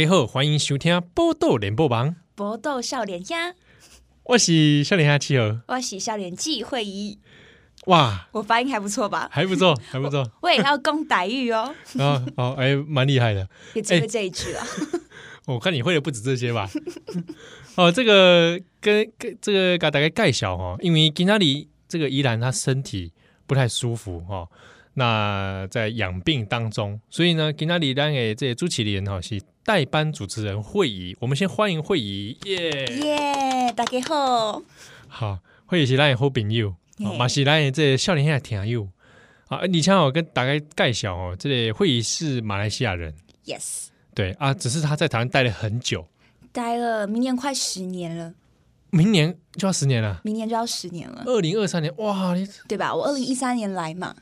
家好，欢迎收听《宝岛联播网》，宝岛少年兄，我是少年兄七儿，我是少年纪会议。哇，我发音还不错吧？还不错，还不错。我也要讲台语哦。啊，好，哎，蛮厉害的，也只会这一句了。我看你会的不止这些吧？哦，这个跟跟这个给大家介绍哦，因为今天里这个依然他身体不太舒服哈，那在养病当中，所以呢，今天里咱的这个主持人哈是代班主持人惠仪，我们先欢迎惠仪，耶！耶，大家好，好，惠仪是咱的好朋友。马西来，这少年兄听友。啊！你像我跟大家介绍哦，这个惠仪是马来西亚人，yes，对啊，只是他在台湾待了很久，待了明年快十年了，明年就要十年了，明年就要十年了，二零二三年哇，你对吧？我二零一三年来嘛，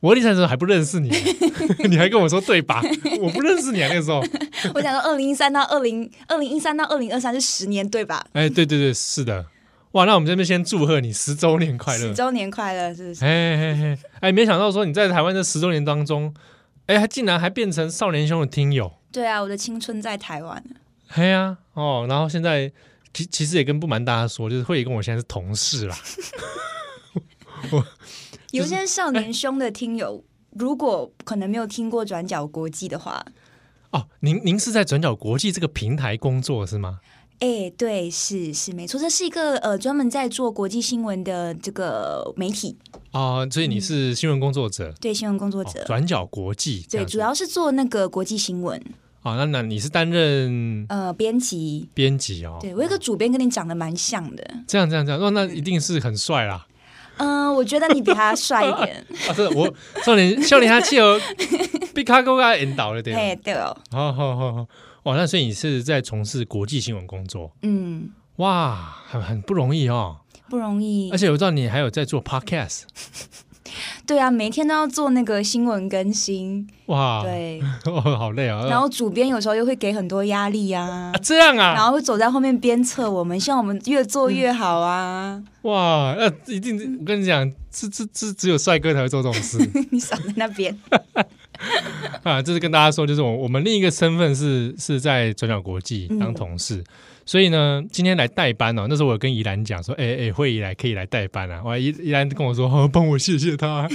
我二零一三年时候还不认识你，你还跟我说对吧？我不认识你啊，那个时候，我想说二零一三到二零二零一三到二零二三是十年对吧？哎，对对对，是的。哇，那我们这边先祝贺你十周年快乐！十周年快乐，是不是？哎哎哎哎，没想到说你在台湾这十周年当中，哎，还竟然还变成少年兄的听友。对啊，我的青春在台湾。哎呀，哦，然后现在其其实也跟不瞒大家说，就是惠仪跟我现在是同事啦。我有些少年兄的听友，如果可能没有听过转角国际的话，哦，您您是在转角国际这个平台工作是吗？哎、欸，对，是是没错，这是一个呃专门在做国际新闻的这个媒体。哦，所以你是新闻工作者，嗯、对，新闻工作者，转角国际，对，主要是做那个国际新闻。哦，那那你是担任呃编辑，编辑哦，对我有个主编跟你长得蛮像的，这样这样这样，那那一定是很帅啦。嗯、呃，我觉得你比他帅一点。啊，是我少年少年他气 候比卡哥哥引导了点，哎，对哦，好好好好。哦，那所以你是在从事国际新闻工作？嗯，哇，很很不容易哦，不容易。而且我知道你还有在做 podcast，对啊，每天都要做那个新闻更新。哇，对，哦，好累啊。然后主编有时候又会给很多压力啊，啊，这样啊，然后会走在后面鞭策我们，希望我们越做越好啊。哇，那一定，我跟你讲，这这这只有帅哥才会做这种事。你少在那边。啊，这是跟大家说，就是我我们另一个身份是是在转角国际当同事，嗯、所以呢，今天来代班哦。那时候我跟宜兰讲说，哎哎，惠仪来可以来代班啊。我宜宜兰跟我说，好，帮我谢谢他。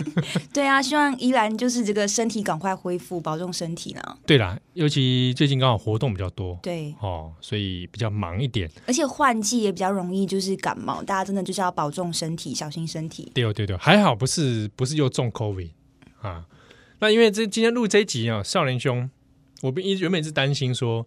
对啊，希望宜兰就是这个身体赶快恢复，保重身体呢。对啦，尤其最近刚好活动比较多，对哦，所以比较忙一点。而且换季也比较容易就是感冒，大家真的就是要保重身体，小心身体。对哦对对，还好不是不是又中 COVID 啊。那因为这今天录这一集啊，少年兄，我一原本是担心说，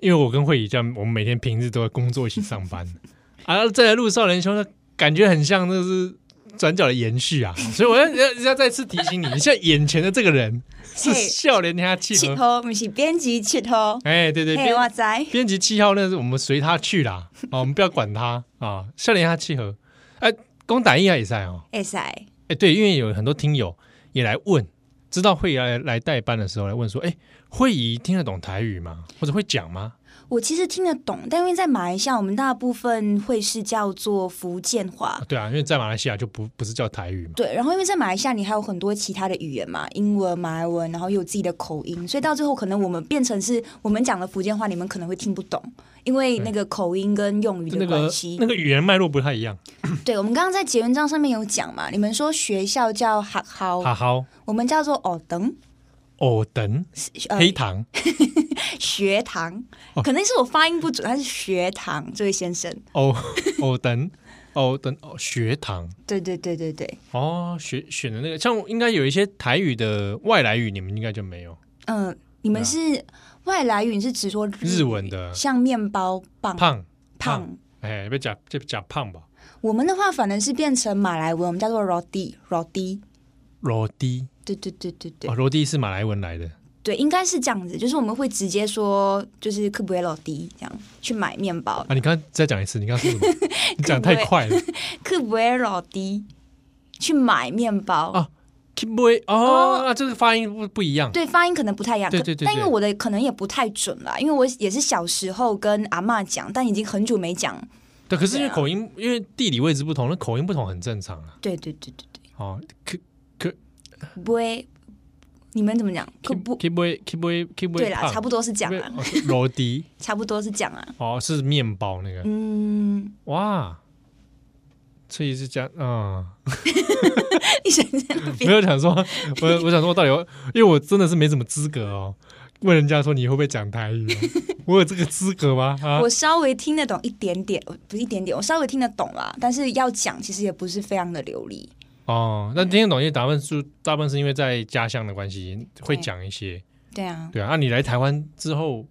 因为我跟慧仪这样，我们每天平日都在工作一起上班，啊，再来录少年兄，感觉很像那是转角的延续啊，所以我要要要再次提醒你，你现在眼前的这个人 是少年兄七号，不是编辑七号，哎，对对，编我知编辑七号那是我们随他去啦，啊，我们不要管他。啊，少年兄七号，哎，讲台语也在哦，也在，哎，对，因为有很多听友也来问。知道慧仪来来代班的时候来问说，哎，惠仪听得懂台语吗？或者会讲吗？我其实听得懂，但因为在马来西亚，我们大部分会是叫做福建话。啊对啊，因为在马来西亚就不不是叫台语嘛。对，然后因为在马来西亚，你还有很多其他的语言嘛，英文、马来文，然后又有自己的口音，所以到最后可能我们变成是我们讲的福建话，你们可能会听不懂，因为那个口音跟用语的关系，那个、那个语言脉络不太一样。对，我们刚刚在结文章上面有讲嘛，你们说学校叫学校，学校，我们叫做学堂。哦，等黑糖 学堂，可能是我发音不准，他是学堂这位先生。哦 哦等哦等哦学堂，对对对对对。哦，选选的那个，像应该有一些台语的外来语，你们应该就没有。嗯，你们是外来语，你是指说日文的，像面包棒胖胖，哎，别讲就讲胖吧。我们的话反而是变成马来文，我们叫做 roti roti roti。对对对对对，哦，罗迪是马来文来的，对，应该是这样子，就是我们会直接说，就是可不可以罗迪这样去买面包啊？你刚刚再讲一次，你刚刚说什么？你讲太快了，可不可以罗迪去买面包啊？可不可以哦，那这个发音不不一样，对，发音可能不太一样，对对对，但因为我的可能也不太准啦，因为我也是小时候跟阿妈讲，但已经很久没讲。对，可是因为口音，因为地理位置不同，那口音不同很正常啊。对对对对对，哦。不会，你们怎么讲？可不，keep way keep way keep way。对啦，差不多是讲啊。罗迪，差不多是讲啊。哦，是面包那个。嗯，哇，这也是讲啊。你想想，没有想说，我我想说，我到底要，因为我真的是没什么资格哦。问人家说你会不会讲台语？我有这个资格吗？啊、我稍微听得懂一点点，不是一点点，我稍微听得懂啦。但是要讲，其实也不是非常的流利。哦，那听得懂，因为大部分是大部分是因为在家乡的关系，会讲一些。对。啊，对啊。那你来台湾之后，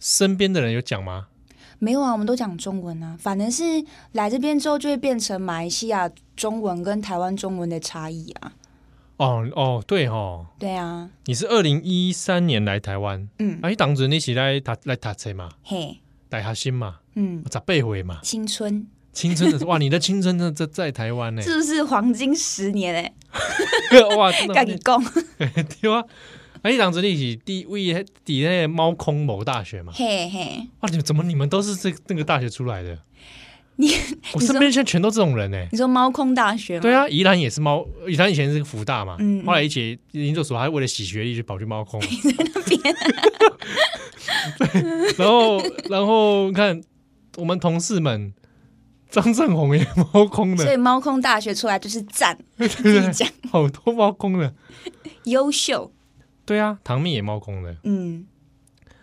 身边的人有讲吗？没有啊，我们都讲中文啊。反正是来这边之后，就会变成马来西亚中文跟台湾中文的差异啊。哦哦，对哦，对啊，你是二零一三年来台湾，嗯，哎、啊，当时你是来读来读册嘛，嘿，大学生嘛，嗯，十八岁嘛，青春，青春的哇，你的青春在在台湾呢，是不是黄金十年哎？哇，真的，跟 你讲，对啊，哎，当时你是第位第那个猫空某大学嘛，嘿嘿，哇，你们怎么你们都是这那个大学出来的？你我身边现在全都这种人呢。你说猫空大学吗？对啊，宜兰也是猫，宜兰以前是个福大嘛，嗯，后来一起研究所，还为了洗学历就跑去猫空。在那边。对，然后然后看我们同事们，张正宏也猫空的，所以猫空大学出来就是赞，对对对，好多猫空的，优秀。对啊，唐蜜也猫空的，嗯。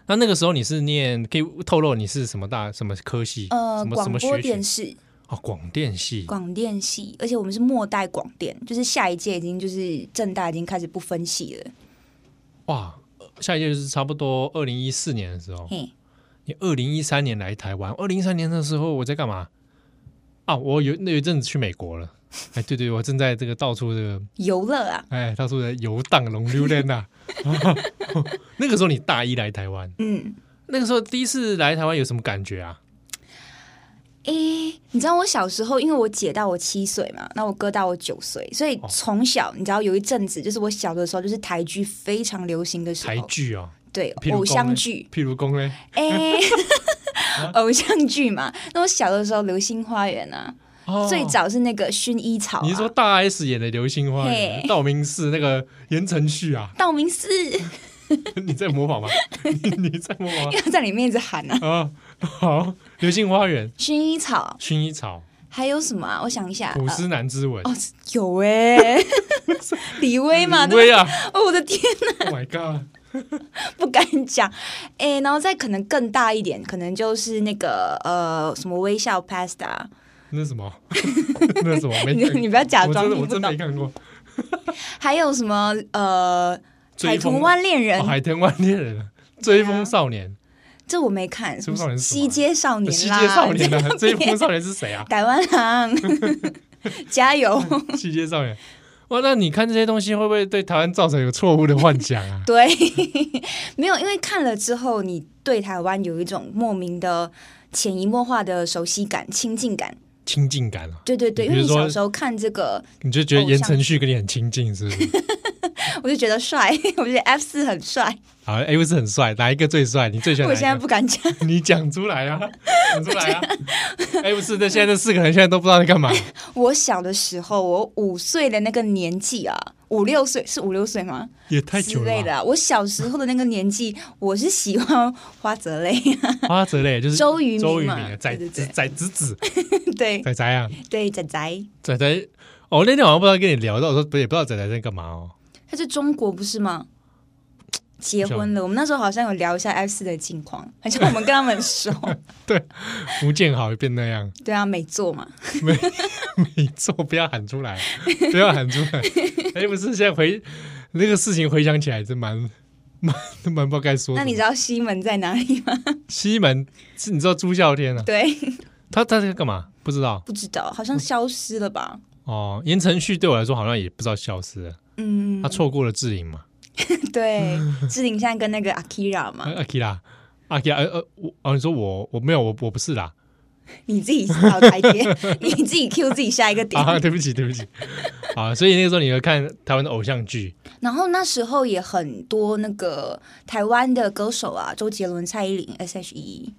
那那个时候你是念，可以透露你是什么大什么科系？呃，什么什么学广播电视哦，广电系，广电系，而且我们是末代广电，就是下一届已经就是正大已经开始不分系了。哇，下一届就是差不多二零一四年的时候。嘿，你二零一三年来台湾，二零一三年的时候我在干嘛？啊，我有那有一阵子去美国了。哎，对对，我正在这个到处这个游乐啊，哎，到处在游荡龙溜达呐。那个时候你大一来台湾，嗯，那个时候第一次来台湾有什么感觉啊？哎，你知道我小时候，因为我姐大我七岁嘛，那我哥大我九岁，所以从小、哦、你知道有一阵子，就是我小的时候，就是台剧非常流行的时候。台剧啊、哦，对，偶像剧，譬如讲嘞，哎，偶像剧嘛。那我小的时候，《流星花园》啊。哦、最早是那个薰衣草、啊，你是说大 S 演的《流星花园》，道明寺那个言承旭啊？道明寺，你在模仿吗？你，你在模仿吗？要在里面一直喊啊！啊，好，《流星花园》，薰衣草，薰衣草，还有什么啊？我想一下，古诗男之吻哦，有哎、欸，李威嘛？李威啊！哦，我的天哪！Oh my god！不敢讲，哎、欸，然后再可能更大一点，可能就是那个呃，什么微笑 Pasta。那是什么？那是什么？没你你不要假装，我真没看过。还有什么？呃，海豚湾恋人，哦、海豚湾恋人，追风少年，啊、这我没看。追风少年是西街少年，西街少年啊！追风少年是谁啊？台湾狼，加油！西街少年，哇！那你看这些东西，会不会对台湾造成有错误的幻想啊？对，没有，因为看了之后，你对台湾有一种莫名的潜移默化的熟悉感、亲近感。亲近感啊！对对对，因为你小时候看这个，你就觉得言承旭跟你很亲近，是不是？我就觉得帅，我觉得 F 四很帅。好，F 四很帅，哪一个最帅？你最喜欢？我现在不敢讲，你讲出来啊，讲出来啊！F 四那现在这四个人现在都不知道在干嘛。我小的时候，我五岁的那个年纪啊，五六岁是五六岁吗？也太久了。之类的、啊，我小时候的那个年纪，我是喜欢花泽类、啊。花泽类就是周渝民嘛，仔仔仔子子，对仔仔啊，对仔仔仔仔。哦，那天晚上不知道跟你聊到，我说不也不知道仔仔在干嘛哦。他在中国不是吗？结婚了，我们那时候好像有聊一下 F 四的近况，好像我们跟他们熟。对，福建好变那样。对啊，美作嘛，美美作不要喊出来，不要喊出来。哎、欸，不是，现在回那个事情回想起来真蛮蛮蛮不该说。那你知道西门在哪里吗？西门是你知道朱孝天啊？对，他他在干嘛？不知道，不知道，好像消失了吧？哦，言承旭对我来说好像也不知道消失了。嗯，他错过了志玲嘛？对，志玲现在跟那个 Akira 嘛，Akira，Akira，呃呃，我哦，你说我我没有，我我不是啦，你自己找台阶，你自己 Q 自己下一个点。啊，对不起对不起，啊，所以那个时候你会看台湾的偶像剧，然后那时候也很多那个台湾的歌手啊，周杰伦、蔡依林、S.H.E，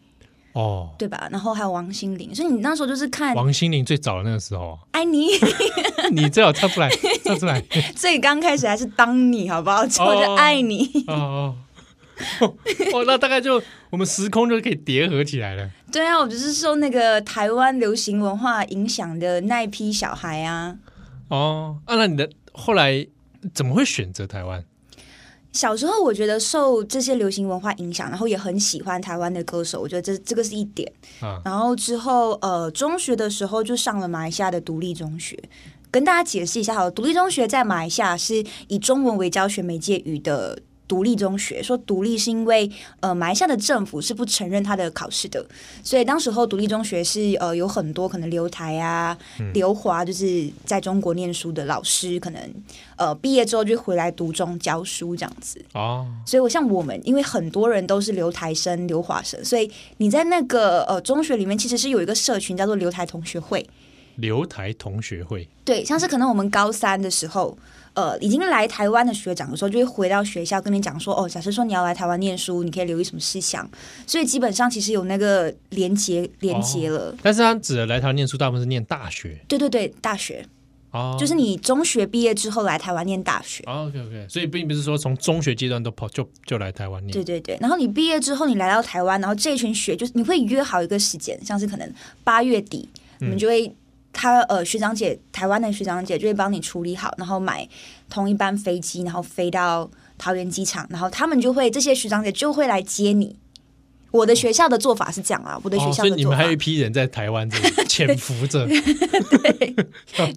哦，对吧？然后还有王心凌，所以你那时候就是看王心凌最早的那个时候，爱你，你最好唱出来，唱出来。最刚开始还是当你好不好？之后就爱你。哦哦，哦，哦，那大概就我们时空就可以叠合起来了。对啊，我就是受那个台湾流行文化影响的那一批小孩啊。哦，啊，那你的后来怎么会选择台湾？小时候我觉得受这些流行文化影响，然后也很喜欢台湾的歌手，我觉得这这个是一点。啊，然后之后呃，中学的时候就上了马来西亚的独立中学，跟大家解释一下好了，独立中学在马来西亚是以中文为教学媒介语的。独立中学说独立是因为呃马来西亚的政府是不承认他的考试的，所以当时候独立中学是呃有很多可能留台啊、留华，就是在中国念书的老师，可能呃毕业之后就回来读中教书这样子哦。所以我像我们，因为很多人都是留台生、留华生，所以你在那个呃中学里面其实是有一个社群叫做留台同学会。留台同学会对，像是可能我们高三的时候。呃，已经来台湾的学长的时候，就会回到学校跟你讲说，哦，假设说你要来台湾念书，你可以留意什么事项。所以基本上其实有那个连接连接了。哦，但是他指的来台湾念书，大部分是念大学。对对对，大学。哦。就是你中学毕业之后来台湾念大学。哦，OK OK。所以并不是说从中学阶段都跑就就来台湾念。对对对。然后你毕业之后，你来到台湾，然后这一群学就是你会约好一个时间，像是可能八月底，你们就会。嗯他呃，学长姐，台湾的学长姐就会帮你处理好，然后买同一班飞机，然后飞到桃园机场，然后他们就会这些学长姐就会来接你。我的学校的做法是这样啊，我的学校的做法，哦，所以你们还有一批人在台湾这里潜伏着，对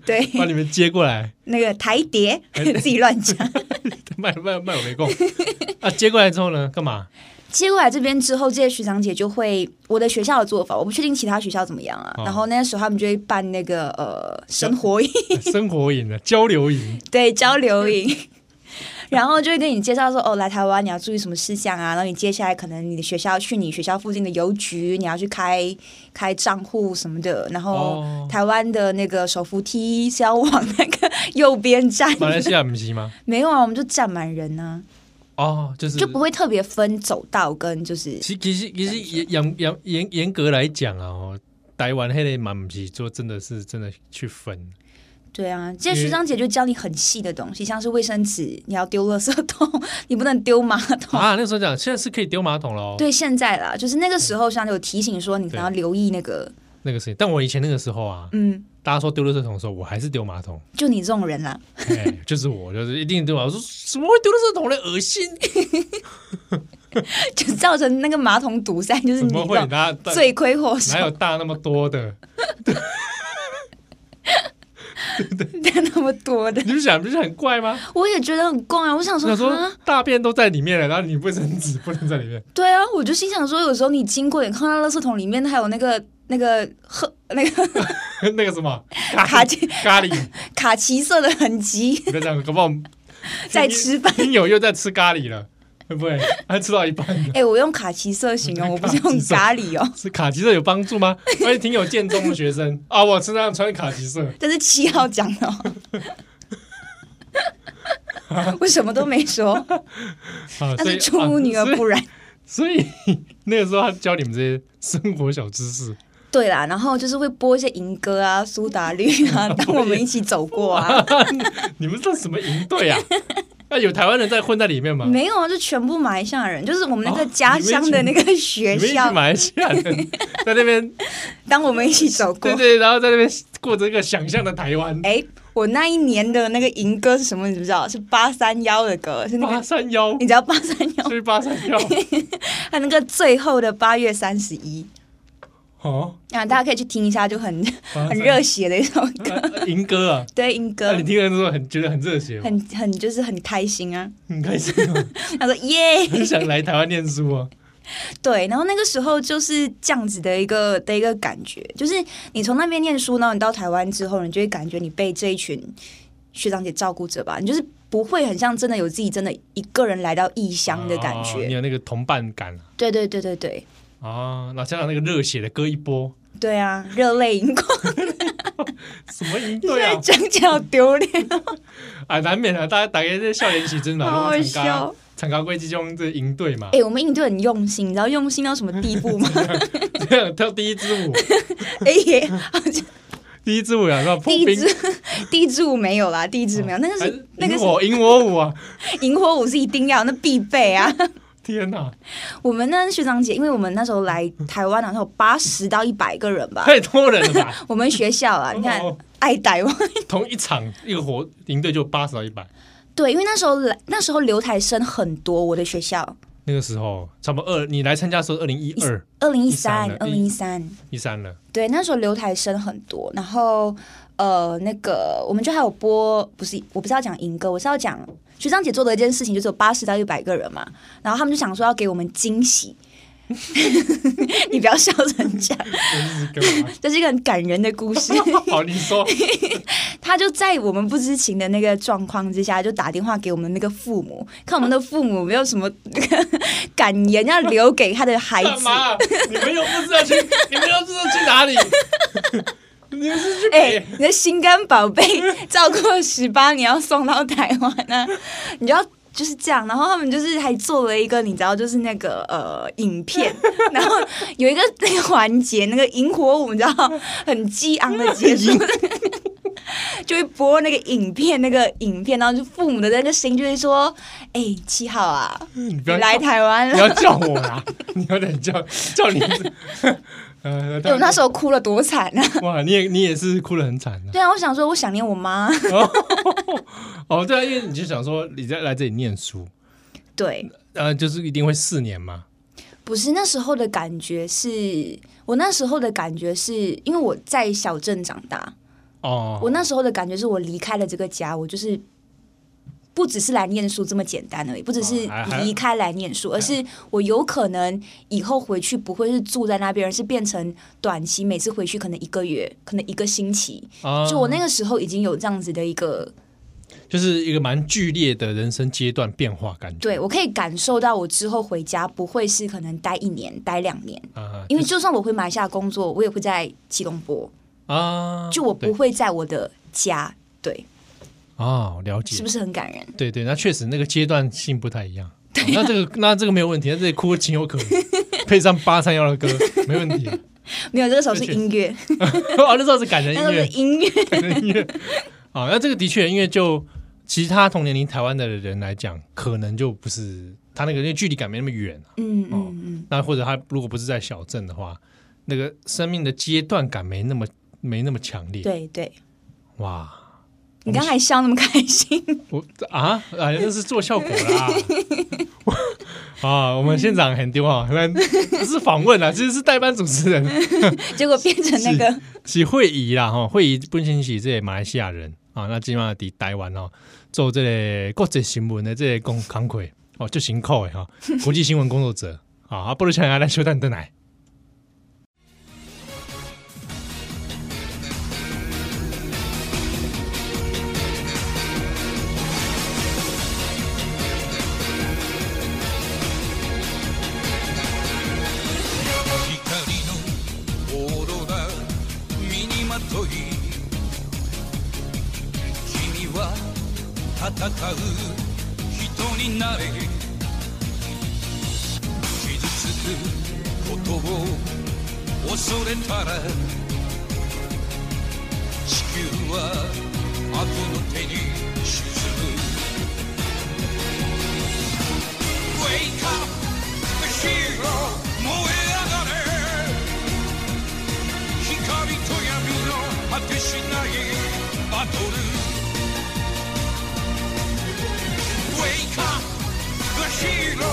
对，把你们接过来。那个台谍 自己乱讲，卖卖卖我没空啊！接过来之后呢，干嘛？接过来这边之后，这些学长姐就会我的学校的做法，我不确定其他学校怎么样啊。哦、然后那时候他们就会办那个呃生活营，生活营的交流营，对交流营，然后就会跟你介绍说哦，来台湾你要注意什么事项啊。然后你接下来可能你的学校去你学校附近的邮局，你要去开开账户什么的。然后台湾的那个手扶梯是要往那个右边站。马来西亚不是吗？没有啊，我们就站满人呢、啊。哦，就是就不会特别分走道跟就是。其其实其实严严严严格来讲啊，哦，台湾黑的蛮不是说真的是真的去分。对啊，这些学长姐就教你很细的东西，像是卫生纸你要丢垃圾桶，你不能丢马桶啊。那个时候讲，现在是可以丢马桶了哦。对，现在啦，就是那个时候，像有提醒说你可能要留意那个那个事情。但我以前那个时候啊，嗯。大家说丢垃圾桶的时候，我还是丢马桶。就你这种人啦，哎，就是我，就是一定丢。我说怎么会丢垃圾桶呢？恶心，就造成那个马桶堵塞，就是你罪魁祸首。哪有大那么多的？大那么多的，你不想不是很怪吗？我也觉得很怪啊！我想说，想说大便都在里面了，然后你卫生纸不能在里面。对啊，我就心想说，有时候你经过，你看到垃圾桶里面还有那个。那个褐那个 那个什么卡其咖喱卡其色的痕迹，别这样，搞不好 在吃饭，听友又在吃咖喱了，会不会还吃到一半？哎，我用卡其色形容，我不是用咖喱哦。是卡其色有帮助吗？我也挺有建中的学生啊，我身上穿卡其色，这是七号讲的哦，我什么都没说，那是出污泥而不染。所以那个时候他教你们这些生活小知识。对啦，然后就是会播一些营歌啊，苏打绿啊，当我们一起走过啊。你们这什么营队啊？那 有台湾人在混在里面吗？没有啊，就全部马来西亚人，就是我们那个家乡的那个学校。马来西亚人在那边，当我们一起走过，对对，然后在那边过着一个想象的台湾。哎，我那一年的那个银歌是什么？你知不知道？是八三幺的歌，是那个八三幺。你知道八三幺？是八三幺。他那个最后的八月三十一。哦，啊，大家可以去听一下，就很很热血的一首歌，营歌啊，对，营歌，你听的时候很觉得很热血，很很就是很开心啊，很开心。他说耶，很想来台湾念书啊。对，然后那个时候就是这样子的一个的一个感觉，就是你从那边念书，然后你到台湾之后，你就会感觉你被这一群学长姐照顾着吧，你就是不会很像真的有自己真的一个人来到异乡的感觉，你有那个同伴感。对对对对对。啊，那加上那个热血的歌一波，对啊，热泪盈眶。什么赢队啊？讲起来好丢脸啊，难免啊，大家大家在校园期真的好好笑。参加国际中这营队嘛？哎、欸，我们营队很用心，你知道用心到什么地步吗？这样跳第一支舞。哎耶，第一支舞啊，是吧？第一支第一支舞没有啦，第一支没有，那个是那个是萤火舞啊，萤火舞是一定要那必备啊。天哪！我们呢学长姐，因为我们那时候来台湾好像有八十到一百个人吧，太多人了吧？我们学校啊，你看爱台湾，同一场一个活营队就八十到一百。对，因为那时候来那时候留台生很多，我的学校那个时候差不多二，你来参加的时候二零一二、二零一三、二零一三、一三了。对，那时候留台生很多，然后呃，那个我们就还有播，不是我不是要讲银哥，我是要讲。学长姐做的一件事情，就是有八十到一百个人嘛，然后他们就想说要给我们惊喜，你不要笑成这样，这是一个很感人的故事。好，你说，他就在我们不知情的那个状况之下，就打电话给我们那个父母，看我们的父母没有什么感言要留给他的孩子。你们又不知道去，你们又不知道去哪里。你们是去哎、欸，你的心肝宝贝照顾十八年要送到台湾呢、啊？你就要就是这样，然后他们就是还做了一个你知道，就是那个呃影片，然后有一个那个环节，那个萤火舞，你知道很激昂的结束，就会播那个影片，那个影片，然后就父母的那个声音就会说：“哎、欸，七号啊，你，不要你来台湾了，你要叫我啊，你有点叫叫 你。”呃，我那时候哭了多惨啊！哇，你也你也是哭得很惨啊。对啊，我想说，我想念我妈。哦，对啊，因为你就想说你在来这里念书，对，呃，就是一定会四年嘛。不是那时候的感觉是，是我那时候的感觉是因为我在小镇长大哦，我那时候的感觉是我离开了这个家，我就是。不只是来念书这么简单而已，不只是离开来念书，而是我有可能以后回去不会是住在那边，而是变成短期，每次回去可能一个月，可能一个星期。就我那个时候已经有这样子的一个，就是一个蛮剧烈的人生阶段变化感觉。对，我可以感受到，我之后回家不会是可能待一年、待两年，因为就算我回马来西亚工作，我也会在吉隆坡啊，就我不会在我的家。对。哦，了解，是不是很感人？对对，那确实那个阶段性不太一样。对啊，那这个 那这个没有问题，那这里哭情有可原，配上八三幺的歌没问题。没有，这个时候是音乐。哦，那时候是感人音乐，音乐，感人音乐。啊，那这个的确，因为就其他同年龄台湾的人来讲，可能就不是他那个因为距离感没那么远。嗯嗯嗯。那或者他如果不是在小镇的话，那个生命的阶段感没那么没那么强烈。对对。哇。你刚才笑那么开心，我啊，啊，那是做效果啦。啊，我们现场很丢啊，不是访问啊，其实是代班主持人，结果变成那个是会议啦哈，会议本身是这些马来西亚人啊，那今晚在台湾哦，做这个国际新闻的这个工工作哦，就辛苦的哈，国际新闻工作者啊，不如请阿来休蛋蛋来。戦う人になれ傷つくことを恐れたら地球は悪の手に沈む Wake up, the hero 燃え上がれ光と闇の果てしないバトル「後ろ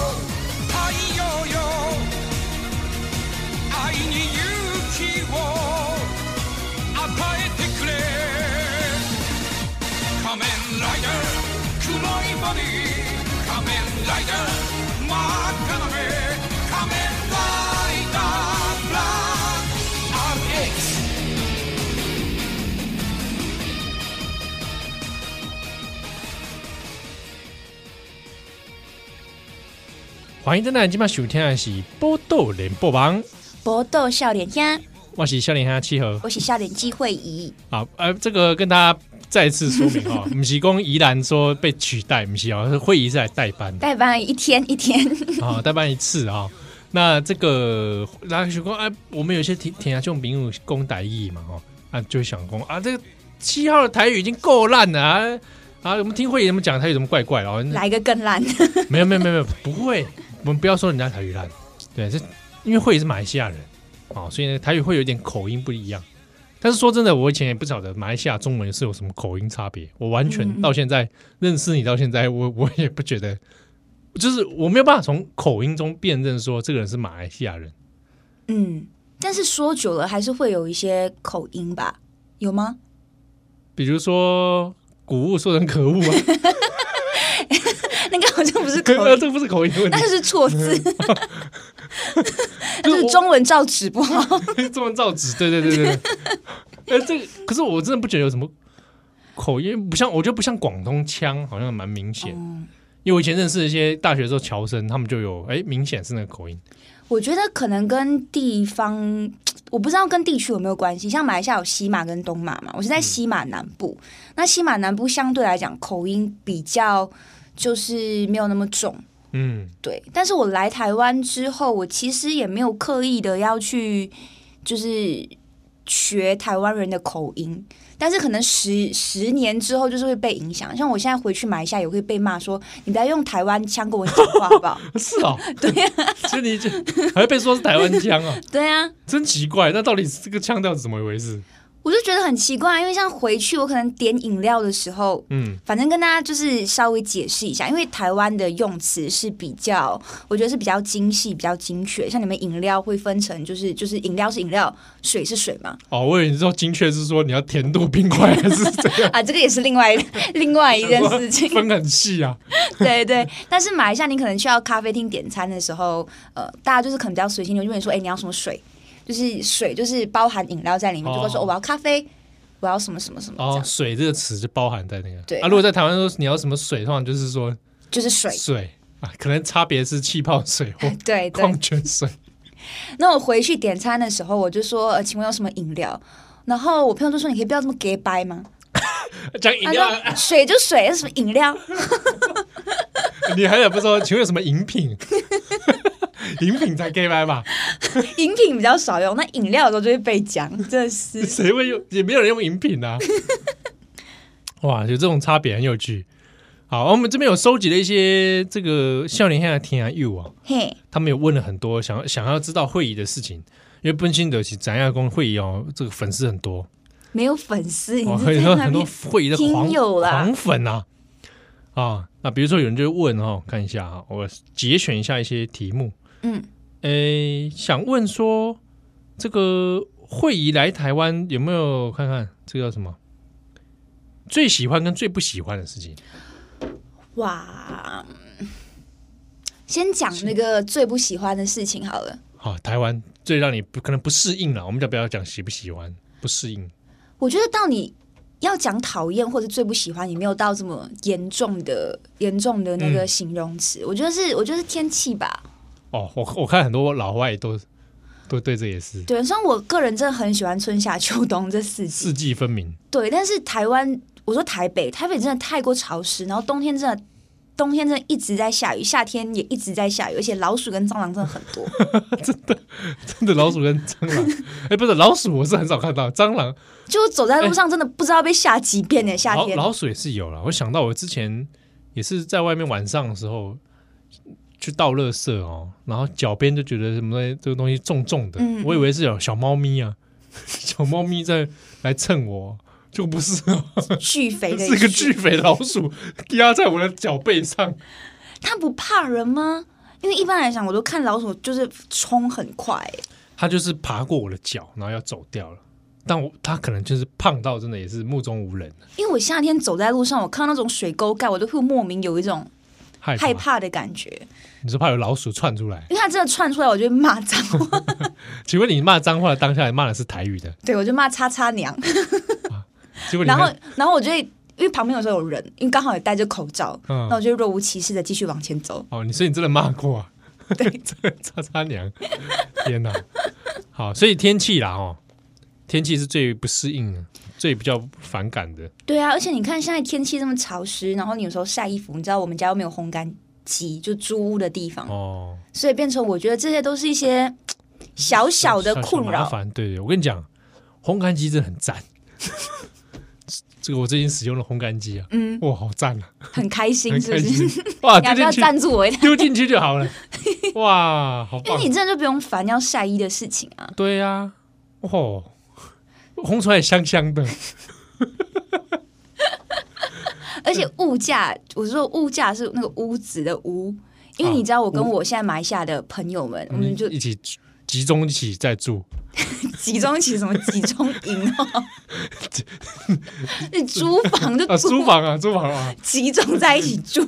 太陽よ愛に勇気を与えてくれ」「仮面ライダー黒いボディ仮面ライダー真っ赤な目仮面ライダーブラック RX」欢迎在那今晚收听的是《波豆联播网》，波豆笑脸听，我是少年兄七和，我是少年机会议。好，呃，这个跟大家再次说明哈，不是公宜兰说被取代，不是啊，是会议是来代班，代班一天一天，啊，代班一次啊。那这个大家说，哎，我们有些听听下这种名语公台语嘛，哈，啊，就会想说啊，这个七号的台语已经够烂了啊，啊，我们听会议怎么讲台语怎么怪怪哦，来个更烂，没有没有没有没有，不会，我们不要说人家台语烂，对，是因为会也是马来西亚人。哦，所以呢，台语会有点口音不一样。但是说真的，我以前也不晓得马来西亚中文是有什么口音差别。我完全到现在认识你到现在，我我也不觉得，就是我没有办法从口音中辨认说这个人是马来西亚人。嗯，但是说久了还是会有一些口音吧？有吗？比如说“古物”说成“可恶”啊，那个好像不是口这不是口音问题，那是错字。就是中文造纸不好，中文造纸，对对对对。哎，这个可是我真的不觉得有什么口音，不像我觉得不像广东腔，好像蛮明显。嗯、因为我以前认识一些大学的时候侨生，他们就有哎，明显是那个口音。我觉得可能跟地方，我不知道跟地区有没有关系。像马来西亚有西马跟东马嘛，我是在西马南部，嗯、那西马南部相对来讲口音比较就是没有那么重。嗯，对。但是我来台湾之后，我其实也没有刻意的要去，就是学台湾人的口音。但是可能十十年之后，就是会被影响。像我现在回去马来西亚，也会被骂说：“你不要用台湾腔跟我讲话，好不好？” 是哦，对呀、啊。其实你就还会被说是台湾腔啊？对啊，真奇怪。那到底这个腔调是怎么一回事？我就觉得很奇怪，因为像回去我可能点饮料的时候，嗯，反正跟大家就是稍微解释一下，因为台湾的用词是比较，我觉得是比较精细、比较精确。像你们饮料会分成，就是就是饮料是饮料，水是水嘛。哦，我以为你说精确是说你要甜度冰块还是这样 啊？这个也是另外 另外一件事情，分很细啊。对对，但是马来西亚你可能去到咖啡厅点餐的时候，呃，大家就是可能比较随心，就问你说，哎，你要什么水？就是水，就是包含饮料在里面，哦、就会说我要咖啡，我要什么什么什么。哦，水这个词就包含在那个。对啊，如果在台湾说你要什么水，通常就是说就是水水啊，可能差别是气泡水或 对矿泉水。那我回去点餐的时候，我就说，呃，请问有什么饮料？然后我朋友就说，你可以不要这么假掰吗？讲饮料，水就水，是什么饮料？你还有不说，请问有什么饮品？饮品才可以买吧，饮品比较少用，那饮料的时候就会被讲，真的是谁会用？也没有人用饮品啊！哇，有这种差别很有趣。好，我们这边有收集了一些这个笑脸现在听啊 you 啊，嘿，他们有问了很多想要想要知道会议的事情，因为奔心得起展亚公会议哦，这个粉丝很多，没有粉丝，你可以说很多会议的狂狂粉啊啊！那比如说有人就问哦，看一下啊，我节选一下一些题目。嗯，诶，想问说，这个会议来台湾有没有看看这个叫什么？最喜欢跟最不喜欢的事情？哇，先讲那个最不喜欢的事情好了。好，台湾最让你不可能不适应了，我们就不要讲喜不喜欢，不适应。我觉得到你要讲讨厌或者最不喜欢，也没有到这么严重的严重的那个形容词。嗯、我觉得是，我觉得是天气吧。哦，我我看很多老外都都对这也是对，虽然我个人真的很喜欢春夏秋冬这四季，四季分明。对，但是台湾，我说台北，台北真的太过潮湿，然后冬天真的冬天真的一直在下雨，夏天也一直在下雨，而且老鼠跟蟑螂真的很多，真的 真的老鼠跟蟑螂，哎、欸，不是老鼠，我是很少看到蟑螂，就走在路上真的不知道被吓几遍呢。夏天老，老鼠也是有了，我想到我之前也是在外面晚上的时候。去倒垃圾哦，然后脚边就觉得什么东西，这个东西重重的，嗯嗯，我以为是有小猫咪啊，小猫咪在来蹭我，就不是，巨肥的，是个巨肥的老鼠压在我的脚背上。它不怕人吗？因为一般来讲，我都看老鼠就是冲很快，它就是爬过我的脚，然后要走掉了。但我它可能就是胖到真的也是目中无人。因为我夏天走在路上，我看到那种水沟盖，我都会莫名有一种。害怕的感觉，你是怕有老鼠窜出来？因为它真的窜出来，我就骂脏话。请问你骂脏话的当下，你骂的是台语的？对，我就骂叉叉娘。结果，然后，然后我就因为旁边有时候有人，因为刚好也戴着口罩，嗯、那我就若无其事的继续往前走。哦，你说你真的骂过啊？对，叉叉娘，天哪！好，所以天气啦，哦，天气是最不适应的，最比较反感的。对啊，而且你看现在天气这么潮湿，然后你有时候晒衣服，你知道我们家又没有烘干机，就租屋的地方哦，所以变成我觉得这些都是一些 小小的困扰。烦，对对，我跟你讲，烘干机真的很赞。这个我最近使用了烘干机啊，嗯，哇，好赞啊，很开心，是不是？哇，要不要赞助我一下？丢进去就好了，哇，好棒！因为你真的就不用烦要晒衣的事情啊。对呀、啊，哦，烘出来香香的，而且物价，我说物价是那个屋子的屋，因为你知道，我跟我现在马来西亚的朋友们，我们就一起集中一起在住。集中一起什么集中营哦？那租房就租房啊，租房啊，集中在一起住。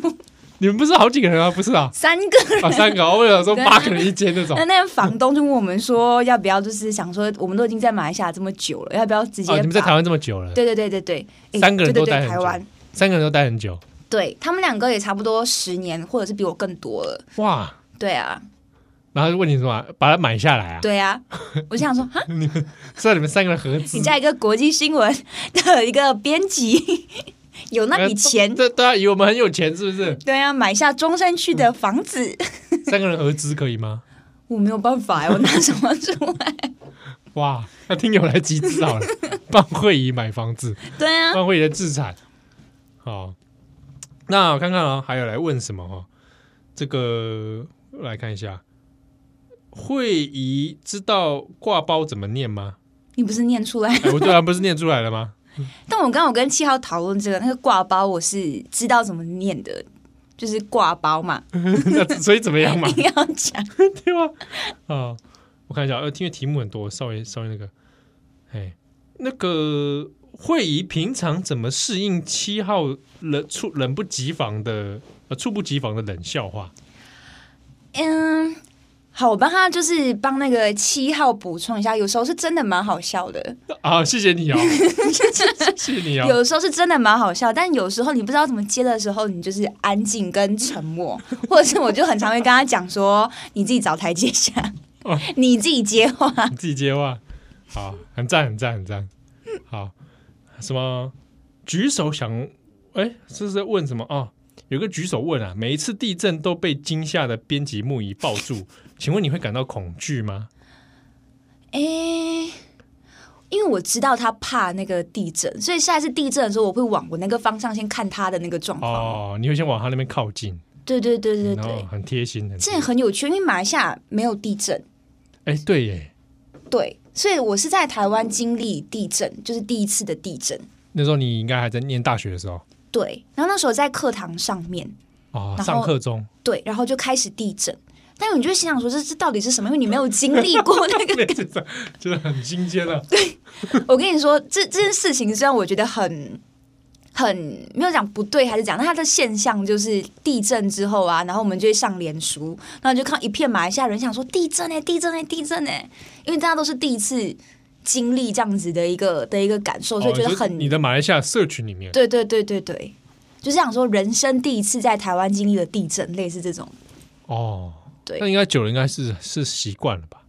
你们不是好几个人啊？不是啊，三个人，啊，三个。我有说八个人一间那种。那那个房东就问我们说，要不要就是想说，我们都已经在马来西亚这么久了，要不要直接？你们在台湾这么久了？对对对对对，三个人都待台湾，三个人都待很久。对他们两个也差不多十年，或者是比我更多了。哇，对啊。然后就问你什么？把它买下来啊？对啊，我想说，哈，你们是你们三个人合资？你在一个国际新闻的一个编辑，有那笔钱？对对啊，以为我们很有钱是不是？对啊，买下中山区的房子，三个人合资可以吗？我没有办法呀，我拿什么出来？哇，那听友来集资好了，帮慧仪买房子。对啊，帮慧仪的资产。好，那我看看啊，还有来问什么哈？这个来看一下。会仪知道挂包怎么念吗？你不是念出来？我对啊，不是念出来了吗？但我刚刚有跟七号讨论这个，那个挂包我是知道怎么念的，就是挂包嘛。那所以怎么样嘛？你要讲对吗？啊，我看一下，呃，因为题目很多，稍微稍微那个，哎，那个慧仪平常怎么适应七号冷猝冷不及防的呃猝不及防的冷笑话？嗯。好，我帮他就是帮那个七号补充一下，有时候是真的蛮好笑的。啊，谢谢你哦，谢谢你哦。有时候是真的蛮好笑，但有时候你不知道怎么接的时候，你就是安静跟沉默，或者是我就很常会跟他讲说，你自己找台阶下，哦、你自己接话，你自己接话。好，很赞，很赞，很赞。好，什么举手想？哎，这是在问什么啊？有个举手问啊，每一次地震都被惊吓的编辑木仪抱住。请问你会感到恐惧吗？哎、欸，因为我知道他怕那个地震，所以下一次地震的时候，我会往我那个方向先看他的那个状况。哦，你会先往他那边靠近。对对对对对，很贴心的。这也很有趣，因为马来西亚没有地震。哎、欸，对耶。对，所以我是在台湾经历地震，就是第一次的地震。那时候你应该还在念大学的时候。对，然后那时候在课堂上面。哦，上课中。对，然后就开始地震。但你就心想说，这这到底是什么？因为你没有经历过那个，真的很新鲜了。对，我跟你说，这这件事情虽然我觉得很很没有讲不对，还是讲，那它的现象就是地震之后啊，然后我们就会上脸书，然后就看一片马来西亚人想说地震哎，地震哎，地震哎，因为大家都是第一次经历这样子的一个的一个感受，所以觉得很、哦、你的马来西亚社群里面，对对对对对，就是想说人生第一次在台湾经历了地震，类似这种哦。对，那应该久了，应该是是习惯了吧？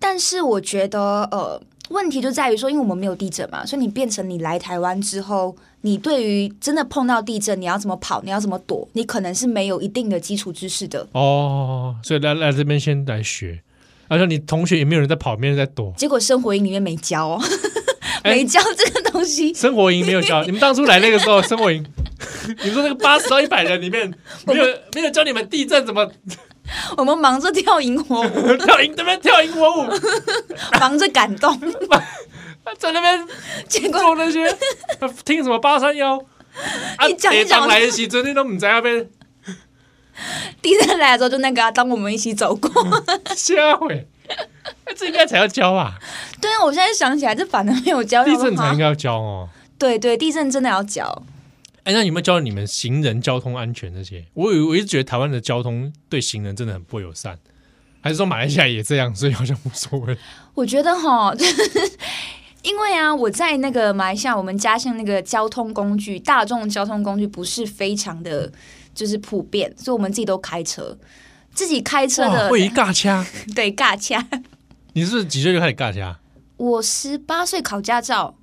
但是我觉得，呃，问题就在于说，因为我们没有地震嘛，所以你变成你来台湾之后，你对于真的碰到地震，你要怎么跑，你要怎么躲，你可能是没有一定的基础知识的。哦，所以来来这边先来学，而且你同学也没有人在跑，没有人在躲。结果生活营里面没教哦，没教这个东西。生活营没有教，你们当初来那个时候，生活营，你们说那个八十到一百人里面，没有没有教你们地震怎么？我们忙着跳萤火舞，跳营这边跳萤火舞，忙着感动，在那边经过那些听什么八三幺，一讲一讲来的时候，你都不在那边。地震来的时候，就那个啊，当我们一起走过，吓毁！这应该才要教吧。对啊，我现在想起来，这反而没有教。地震才应该要教哦。对对，地震真的要教。哎，那有没有教你们行人交通安全这些？我我一直觉得台湾的交通对行人真的很不友善，还是说马来西亚也这样，所以好像无所谓？我觉得哈，因为啊，我在那个马来西亚，我们家乡那个交通工具，大众交通工具不是非常的，就是普遍，所以我们自己都开车，自己开车的会一尬掐，对尬掐。你是不是几岁就开始尬掐？我十八岁考驾照，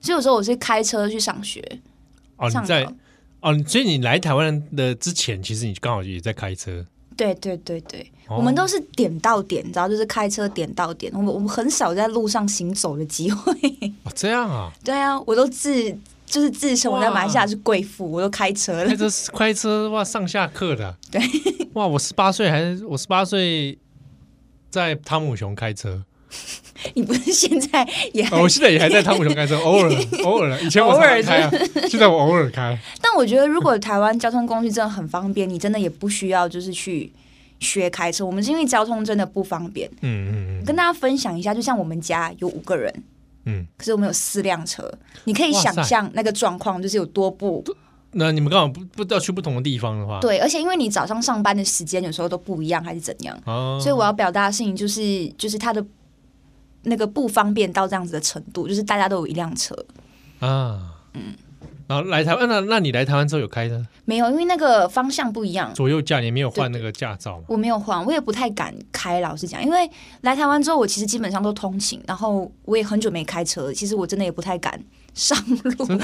所以有时候我是开车去上学。哦，你在哦，所以你来台湾的之前，其实你刚好也在开车。对对对对，哦、我们都是点到点，然后就是开车点到点。我们我们很少在路上行走的机会。哦，这样啊？对啊，我都自就是自称我在马来西亚是贵妇，我都开车了。开车开车哇，上下课的。对，哇，我十八岁还是我十八岁在汤姆熊开车。你不是现在也？我现在也还在汤姆熊开车，偶尔偶尔，以前我偶尔开啊，现在我偶尔开。但我觉得，如果台湾交通工具真的很方便，你真的也不需要就是去学开车。我们是因为交通真的不方便。嗯嗯嗯。跟大家分享一下，就像我们家有五个人，嗯，可是我们有四辆车，你可以想象那个状况就是有多不。那你们刚好不不要去不同的地方的话，对，而且因为你早上上班的时间有时候都不一样，还是怎样？哦。所以我要表达的事情就是，就是他的。那个不方便到这样子的程度，就是大家都有一辆车啊，嗯，然后来台湾，那那你来台湾之后有开的？没有，因为那个方向不一样，左右驾你没有换那个驾照吗？我没有换，我也不太敢开。老实讲，因为来台湾之后，我其实基本上都通勤，然后我也很久没开车，其实我真的也不太敢上路。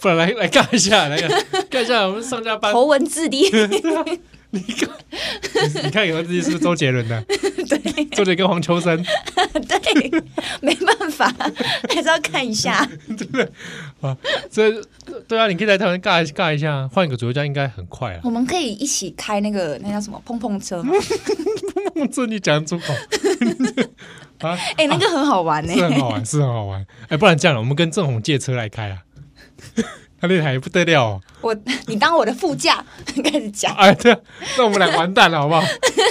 不然来来干一下，来 干一下，我们上下班，头文字 D。你看，你看，有自己是不是周杰伦的？对，周杰跟黄秋生。对，没办法，还是要看一下。对 啊，这对啊，你可以来台湾尬尬一下，换一个左右驾应该很快啊。我们可以一起开那个那叫什么碰碰车吗？碰碰车，你讲出口 啊？哎、欸，那个很好玩呢、欸，是很好玩，是很好玩。哎、欸，不然这样了，我们跟郑红借车来开啊。他那台不得了、哦，我你当我的副驾开始讲，哎，对，那我们俩完蛋了，好不好？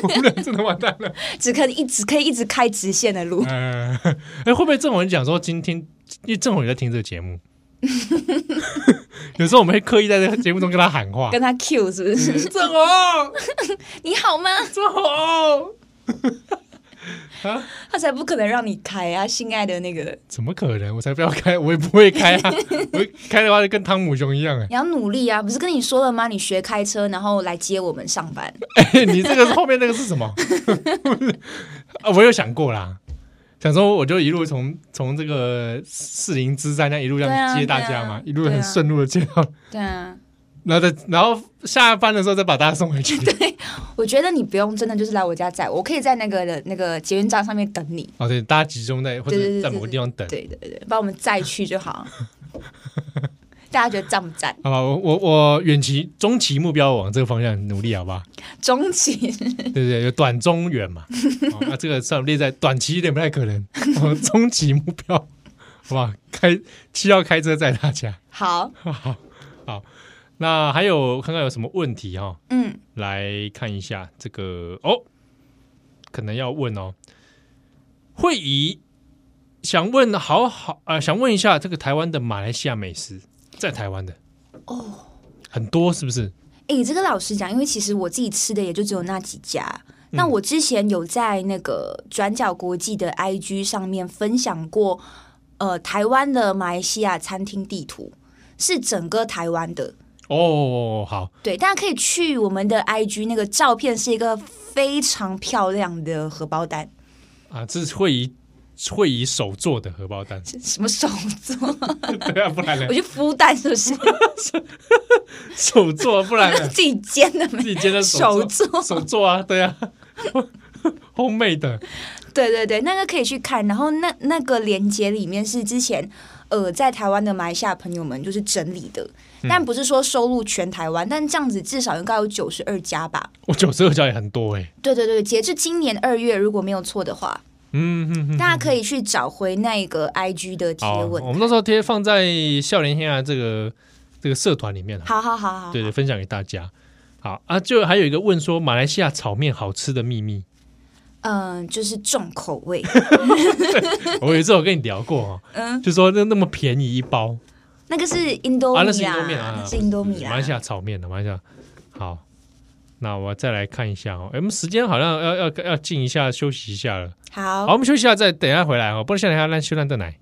我们俩真的完蛋了，只可以一直可以一直开直线的路。哎、呃，会不会郑红讲说今天，因为郑红也在听这个节目，有时候我们会刻意在这个节目中跟他喊话，跟他 Q 是不是？郑红，你好吗？郑红。啊，他才不可能让你开啊，心爱的那个。怎么可能？我才不要开，我也不会开啊！我开的话就跟汤姆熊一样哎。你要努力啊！不是跟你说了吗？你学开车，然后来接我们上班。你这个后面那个是什么？啊，我有想过啦，想说我就一路从从这个四林之山那一路这样接大家嘛，啊啊、一路很顺路的接到。对啊。然后再，然后下班的时候再把大家送回去。对，我觉得你不用真的就是来我家载，我可以在那个的那个捷运站上面等你。哦，对，大家集中在或者在某个地方等。对对对，把我们载去就好。大家觉得赞不赞？好吧，我我我远期、中期目标往这个方向努力，好不好？中期，对 对对，有短、中、远嘛。那、哦、这个算列在短期一点不太可能。中期目标，好吧？开七要开车载大家。好，好，好。那还有看看有什么问题哈？嗯，来看一下这个哦，可能要问哦。会议想问，好好啊、呃，想问一下这个台湾的马来西亚美食，在台湾的哦，很多是不是？哎、欸，这个老实讲，因为其实我自己吃的也就只有那几家。嗯、那我之前有在那个转角国际的 IG 上面分享过，呃，台湾的马来西亚餐厅地图是整个台湾的。哦，好，对，大家可以去我们的 IG，那个照片是一个非常漂亮的荷包蛋啊，这是会议会以手做的荷包蛋，什么手做？对啊，不然呢？我去孵蛋是不是？手做，不然自己煎的，自己煎的手做，手做啊，对啊，homemade 的，对对对，那个可以去看，然后那那个链接里面是之前。呃，在台湾的马来西亚朋友们就是整理的，但不是说收录全台湾，嗯、但这样子至少应该有九十二家吧？我九十二家也很多哎、欸。对对对，截至今年二月，如果没有错的话，嗯嗯嗯，大家可以去找回那个 IG 的贴文。我们到时候贴放在笑脸天下这个这个社团里面。好好好好，对对，分享给大家。好啊，就还有一个问说，马来西亚炒面好吃的秘密。嗯，就是重口味。我有一次我跟你聊过哦，嗯，就说那那么便宜一包，那个是印度米啊，那是印度面啊，是印度米啊。马来西亚炒面的，马来西亚。好，那我再来看一下哦，我们时间好像要要要静一下，休息一下了。好，好，我们休息一下，再等一下回来哦。不能下来，让休兰的奶。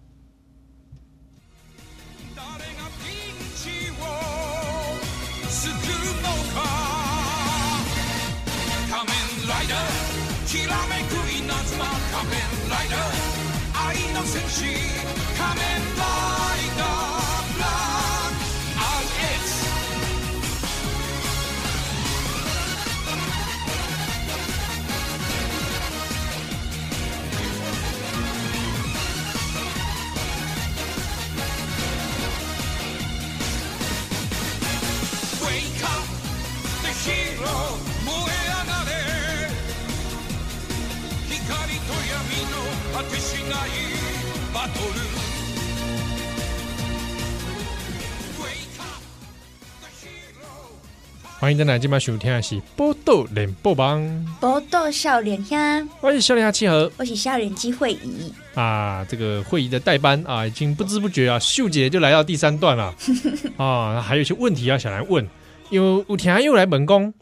欢迎大家今晚收听的是《波豆联播网》，波豆笑脸香，我是笑脸下七和，我是笑脸机会议啊，这个会议的代班啊，已经不知不觉啊，秀姐就来到第三段了。啊，还有一些问题要想来问，因为有天又来本宫，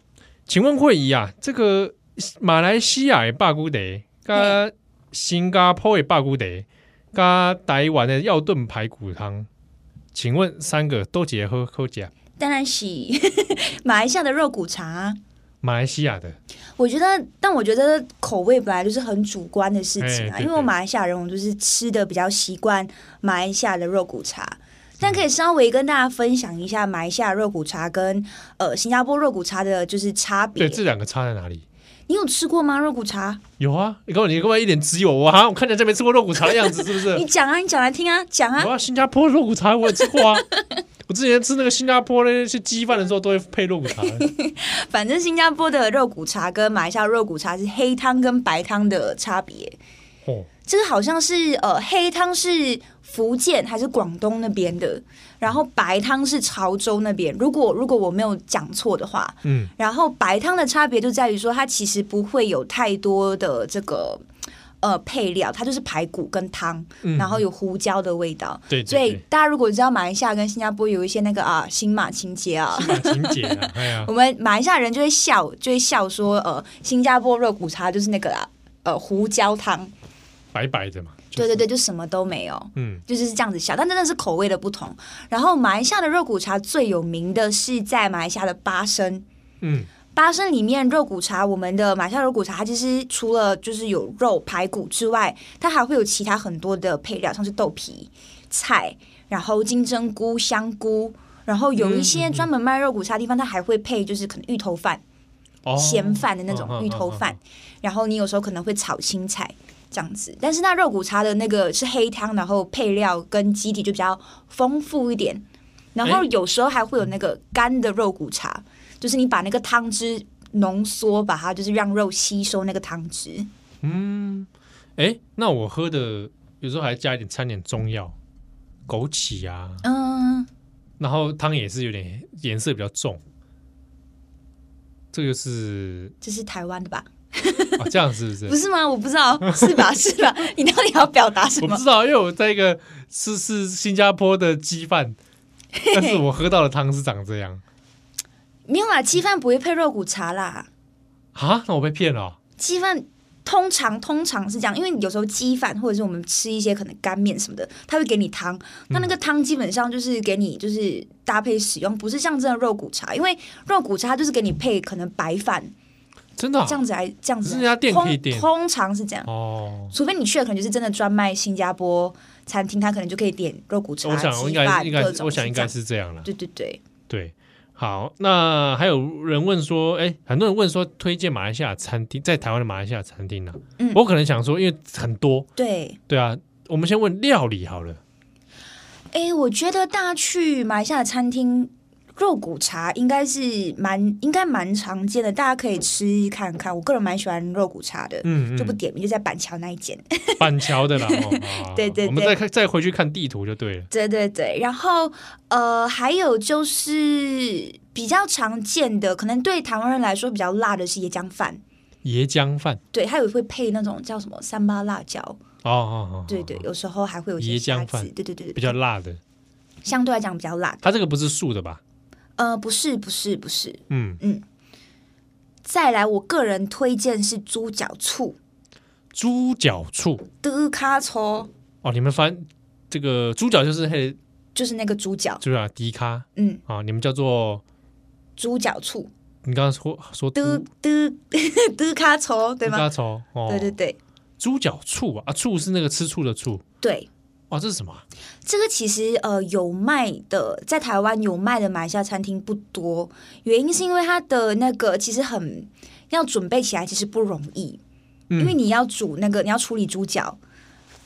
请问会议啊，这个马来西亚的霸菇茶，跟新加坡的霸菇茶，跟台湾的药炖排骨汤，请问三个都结合可讲？当然是 马来西亚的肉骨茶，马来西亚的，我觉得，但我觉得口味本来就是很主观的事情啊。因为我马来西亚人，我就是吃的比较习惯马来西亚的肉骨茶，但可以稍微跟大家分享一下马来西亚肉骨茶跟呃新加坡肉骨茶的就是差别。对，这两个差在哪里？你有吃过吗？肉骨茶？有啊，你跟我，你跟我一脸质疑我，我看起来就没吃过肉骨茶的样子，是不是？你讲啊，你讲来听啊，讲啊。我要新加坡肉骨茶我也吃过啊。我之前吃那个新加坡那些鸡饭的时候，都会配肉骨茶。反正新加坡的肉骨茶跟马来西亚肉骨茶是黑汤跟白汤的差别。哦，这个好像是呃，黑汤是福建还是广东那边的，然后白汤是潮州那边。如果如果我没有讲错的话，嗯，然后白汤的差别就在于说，它其实不会有太多的这个。呃，配料它就是排骨跟汤，嗯、然后有胡椒的味道。对，对，对，所以大家如果知道马来西亚跟新加坡有一些那个啊新马情节啊，新马情节啊，哎呀，我们马来西亚人就会笑，就会笑说，呃，新加坡肉骨茶就是那个啦，呃，胡椒汤，白白的嘛。对对对，就什么都没有，嗯，就是这样子小，但真的是口味的不同。然后马来西亚的肉骨茶最有名的是在马来西亚的巴生，嗯。巴生里面肉骨茶，我们的马来西亚肉骨茶，它其实除了就是有肉排骨之外，它还会有其他很多的配料，像是豆皮、菜，然后金针菇、香菇，然后有一些专门卖肉骨茶的地方，它还会配就是可能芋头饭、咸饭的那种芋头饭，然后你有时候可能会炒青菜这样子。但是那肉骨茶的那个是黑汤，然后配料跟基底就比较丰富一点，然后有时候还会有那个干的肉骨茶。就是你把那个汤汁浓缩，把它就是让肉吸收那个汤汁。嗯，哎、欸，那我喝的有时候还加一点掺点中药，枸杞啊，嗯，然后汤也是有点颜色比较重。这个是这是台湾的吧？啊，这样是不是？不是吗？我不知道，是吧？是吧？你到底要表达什么？我不知道，因为我在一个是是新加坡的鸡饭，但是我喝到的汤是长这样。没有啦，鸡饭不会配肉骨茶啦。啊？那我被骗了哦。鸡饭通常通常是这样，因为有时候鸡饭或者是我们吃一些可能干面什么的，他会给你汤。那那个汤基本上就是给你就是搭配使用，不是像这样肉骨茶。因为肉骨茶就是给你配可能白饭。真的？这样子来这样子来。是人家店可以点。通常是这样哦。除非你去的，可能就是真的专卖新加坡餐厅，他可能就可以点肉骨茶。我想应该应该，我想应该是这样了。对对对对。好，那还有人问说，哎，很多人问说，推荐马来西亚餐厅，在台湾的马来西亚餐厅呢、啊？嗯，我可能想说，因为很多，对对啊，我们先问料理好了。哎，我觉得大家去马来西亚餐厅。肉骨茶应该是蛮应该蛮常见的，大家可以吃看看。我个人蛮喜欢肉骨茶的，嗯，嗯，就不点名，就在板桥那一间。板桥的啦，哦、对，对对，我们再看再回去看地图就对了。对对对，然后呃，还有就是比较常见的，可能对台湾人来说比较辣的是椰浆饭。椰浆饭，对，它有会配那种叫什么三八辣椒。哦哦哦，对对，有时候还会有椰浆饭，对对对，比较辣的，相对来讲比较辣。它这个不是素的吧？呃，不是，不是，不是，嗯。嗯，再来，我个人推荐是猪脚醋，猪脚醋，的卡醋。哦，你们翻这个猪脚就是黑，就是那个猪脚，就是啊，迪卡，嗯，啊，你们叫做。猪脚醋，你刚刚说说德德德卡醋对吗？德卡醋，哦，对对对，猪脚醋啊，啊，醋是那个吃醋的醋。对，哇，这是什么？这个其实呃有卖的，在台湾有卖的马来西亚餐厅不多，原因是因为它的那个其实很要准备起来，其实不容易，嗯、因为你要煮那个你要处理猪脚。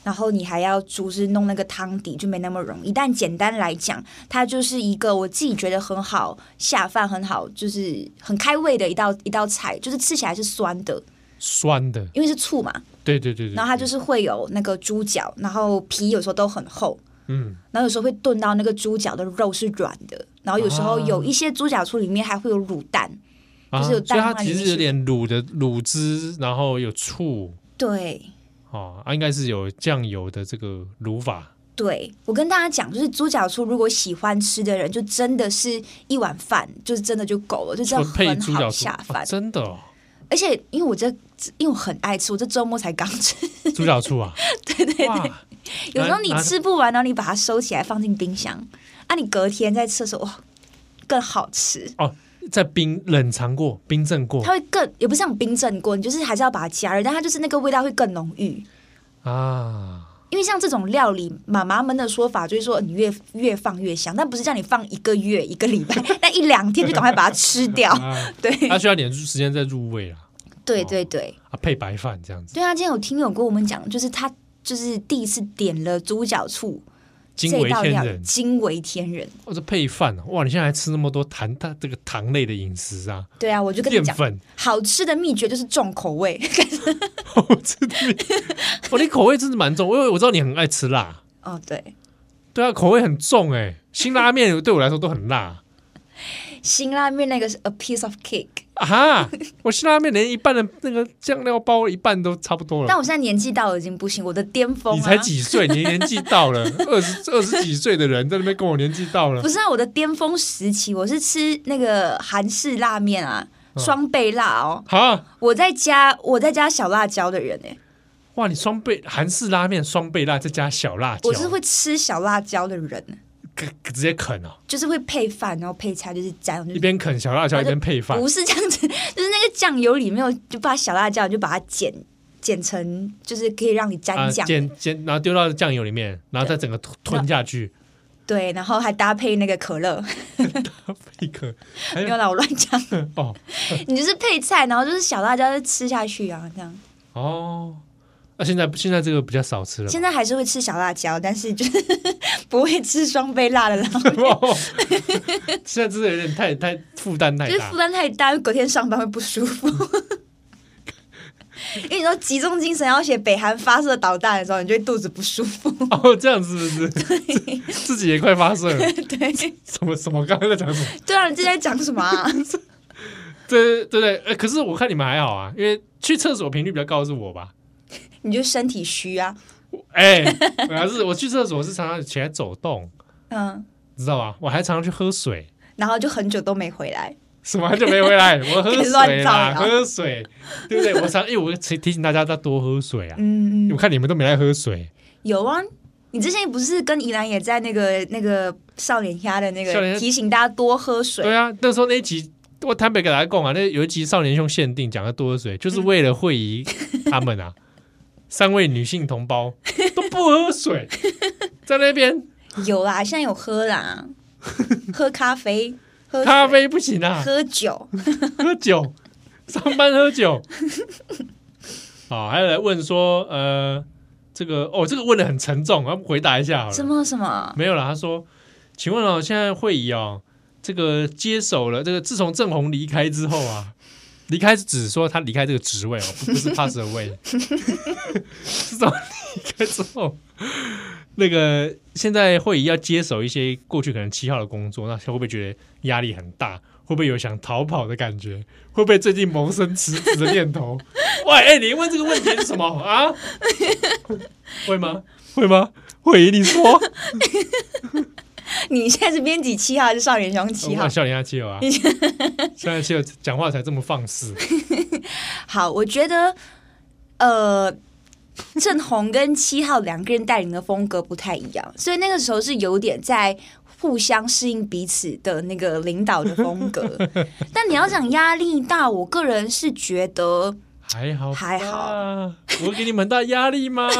然后你还要就是弄那个汤底，就没那么容易。但简单来讲，它就是一个我自己觉得很好下饭、很好就是很开胃的一道一道菜，就是吃起来是酸的，酸的，因为是醋嘛。对对对对。然后它就是会有那个猪脚，然后皮有时候都很厚，嗯，然后有时候会炖到那个猪脚的肉是软的，然后有时候有一些猪脚醋里面还会有卤蛋，啊、就是有蛋。所以它其实有点卤的卤汁，然后有醋。对。哦，啊，应该是有酱油的这个卤法。对，我跟大家讲，就是猪脚醋，如果喜欢吃的人，就真的是一碗饭，就是真的就够了，就这样很好下饭，啊，真的，哦。而且因为我这，因为我很爱吃，我这周末才刚吃猪脚醋啊。对对对，有时候你吃不完，然后你把它收起来放进冰箱，啊，你隔天再吃的时候，哇，更好吃哦。在冰冷藏过、冰镇过，它会更也不是像冰镇过，你就是还是要把它加热，但它就是那个味道会更浓郁啊。因为像这种料理，妈妈们的说法就是说，你越越放越香，但不是叫你放一个月、一个礼拜，但一两天就赶快把它吃掉。啊、对，它需要点时间再入味啊。对对对，啊，配白饭这样子。对啊，今天有听友跟我们讲，就是他就是第一次点了猪脚醋。惊为天人，惊为天人！哦，这配饭哇！你现在还吃那么多糖，它这个糖类的饮食啊？对啊，我就跟你讲，好吃的秘诀就是重口味。好吃的秘诀，哦，你口味真的蛮重，因为我知道你很爱吃辣。哦，对，对啊，口味很重哎，辛拉面对我来说都很辣。辛拉面那个是 a piece of cake 啊哈！我辛拉面连一半的那个酱料包一半都差不多了。但我现在年纪到了，已经不行，我的巅峰、啊。你才几岁？你年纪到了，二十二十几岁的人在那边跟我年纪到了。不是啊，我的巅峰时期，我是吃那个韩式拉面啊，双倍辣哦。好、啊，我在加我在加小辣椒的人哎。哇，你双倍韩式拉面双倍辣再加小辣椒，我是会吃小辣椒的人。直接啃哦，就是会配饭，然后配菜，就是这样，一边啃小辣椒一边配饭，不是这样子，就是那个酱油里面有，就把小辣椒就把它剪剪成，就是可以让你沾酱，剪剪，然后丢到酱油里面，然后再整个吞下去，对，然后还搭配那个可乐，搭配可，没有啦，我乱讲。哦，你就是配菜，然后就是小辣椒就吃下去啊，这样。哦。那、啊、现在现在这个比较少吃了，现在还是会吃小辣椒，但是就是 不会吃双倍辣的辣。现在真的有点太太负担太大，就是负担太大，隔天上班会不舒服。因为你说集中精神要写北韩发射导弹的时候，你就会肚子不舒服。哦，这样子是不是？对，自己也快发射了。对，什么什么？刚刚在讲什么？对啊，你今天在讲什么啊？对对对，呃，可是我看你们还好啊，因为去厕所频率比较高的是我吧。你就身体虚啊？哎、欸，还是我去厕所是常常起来走动，嗯，知道吧？我还常常去喝水，然后就很久都没回来。什么很久没回来？我喝水啦，喝水，对不对？我常因为我提提醒大家要多喝水啊。嗯嗯，我看你们都没来喝水。有啊，你之前不是跟宜兰也在那个那个少年家的那个提醒大家多喝水？对啊，那时候那一集我坦白给大家讲啊，那有一集少年兄限定讲要多喝水，就是为了会议他们啊。三位女性同胞 都不喝水，在那边有啦，现在有喝啦，喝咖啡，喝咖啡不行啊，喝酒，喝酒，上班喝酒。好，还有来问说，呃，这个哦，这个问的很沉重，要不回答一下好了。什么什么？没有了。他说，请问哦，现在会议哦，这个接手了，这个自从郑红离开之后啊。离开是指说他离开这个职位哦，不是 pass away。是从离开之后，那个现在会议要接手一些过去可能七号的工作，那会不会觉得压力很大？会不会有想逃跑的感觉？会不会最近萌生辞职的念头？喂，哎、欸，你问这个问题是什么啊？会吗？会吗？会议，你说。你现在是编辑七号还是少年兄七号？少年兄七号啊！少年七号讲话才这么放肆。好，我觉得呃，郑红跟七号两个人带领的风格不太一样，所以那个时候是有点在互相适应彼此的那个领导的风格。但你要讲压力大，我个人是觉得还好还好，我给你们很大压力吗？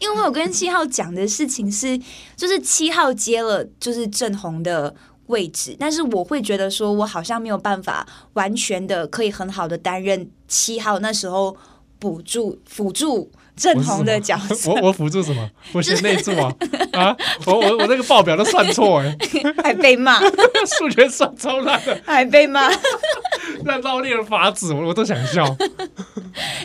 因为我有跟七号讲的事情是，就是七号接了就是正红的位置，但是我会觉得说，我好像没有办法完全的可以很好的担任七号那时候补助辅助镇宏的角色。我我辅助什么？我写内助啊啊！我我我那个报表都算错哎，还被骂，数学算超烂的，还被骂。那绕令的法子，我我都想笑。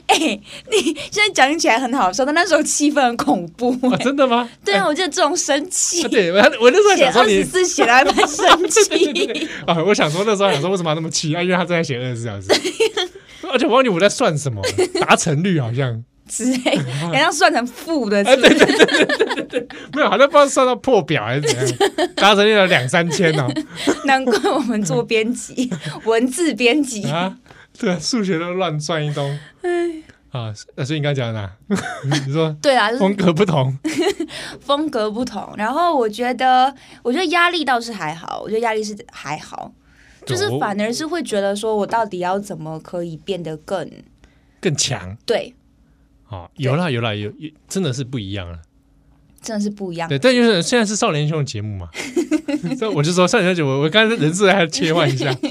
哎、欸，你现在讲起来很好笑，但那时候气氛很恐怖、欸啊。真的吗？对啊，欸、我记得这种生气、啊。对，我我那时候想说你写二十四写来蛮生气。啊，我想说那时候想说为什么那么气啊？因为他正在写二十四小时。而且我忘记我在算什么，达成率好像之类，好像算成负的。对对对对对对对，没有，好像不知道算到破表还是怎样，达成率有两三千哦。难怪我们做编辑，文字编辑啊。对，数学都乱算一通。哎，啊，所以你刚才讲的哪？你说对啊，风格不同，风格不同。然后我觉得，我觉得压力倒是还好，我觉得压力是还好，就是反而是会觉得说，我到底要怎么可以变得更更强？对，哦，有啦有啦有，真的是不一样了。真的是不一样。对，但就是现在是少年兄的节目嘛，所以我就说少年兄节目，我刚才人设还切换一下。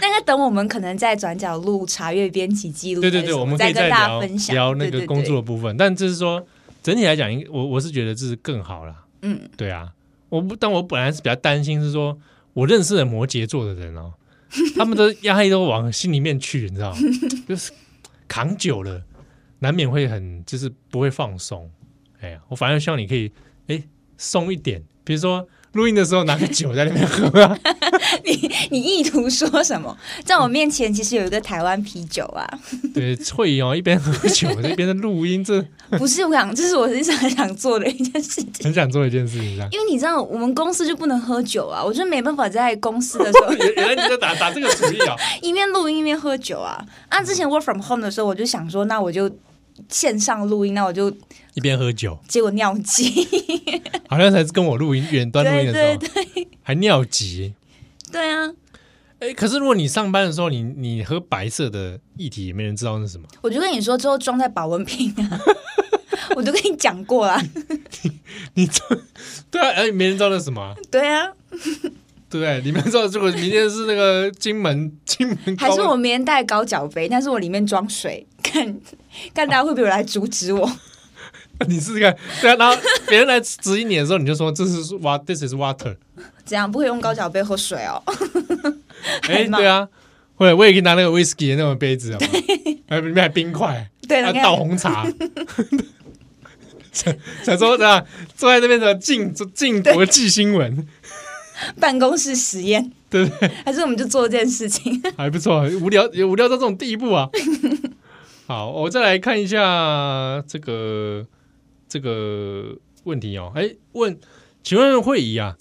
那个等我们可能在转角路查阅编辑记录，对对对，我们可以再聊聊那个工作的部分。对对对，但就是说整体来讲，我我是觉得这是更好了。嗯，对啊，我不，但我本来是比较担心，是说我认识的摩羯座的人哦，他们的压力都往心里面去，你知道吗？就是扛久了，难免会很就是不会放松。哎呀，我反而希望你可以哎松一点，比如说录音的时候拿个酒在那边喝啊。你你意图说什么？在我面前其实有一个台湾啤酒啊。对，会哦，一边喝酒一边在录音，这 不是我想，这是我实际上很想做的一件事情。很想做一件事情，因为你知道我们公司就不能喝酒啊，我就没办法在公司的时候。原来你在打打这个主意啊？一面录音一面喝酒啊？啊，之前 work from home 的时候，我就想说，那我就。线上录音，那我就一边喝酒，结果尿急，好像才是跟我录音远端录音的时候，对对对，还尿急。对啊，哎、欸，可是如果你上班的时候，你你喝白色的液体，也没人知道那是什么。我就跟你说，之后装在保温瓶啊，我都跟你讲过了。你装对啊，哎，没人知道那是什么。对啊。对，你们知道如果明天是那个金门金门，还是我明天带高脚杯，但是我里面装水，看看大家会不会来阻止我？你试试看，对啊，然后别人来指引你的时候，你就说这是 water，this is water，怎样不会用高脚杯喝水哦。哎，对啊，会，我也可以拿那个 whisky 的那种杯子啊，还里面还冰块，对，还倒红茶。想想说这样坐在那边的进进国际新闻。办公室实验，对不对？还是我们就做这件事情，还不错。无聊也无聊到这种地步啊！好，我再来看一下这个这个问题哦。哎，问，请问会议啊，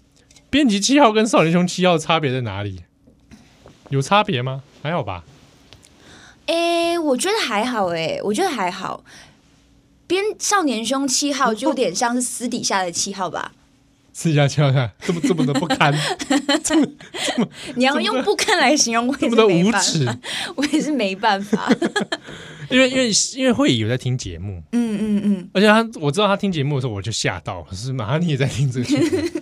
编辑七号跟少年兄七号差别在哪里？有差别吗？还好吧？哎，我觉得还好。哎，我觉得还好。编少年兄七号就有点像是私底下的七号吧。试一下，瞧看，这么这么的不堪，这么这么，你要用不堪来形容我，这么的无耻，我也是没办法。因为因为因为会议有在听节目，嗯嗯嗯，而且他我知道他听节目的时候，我就吓到，可是马上你也在听这个节目，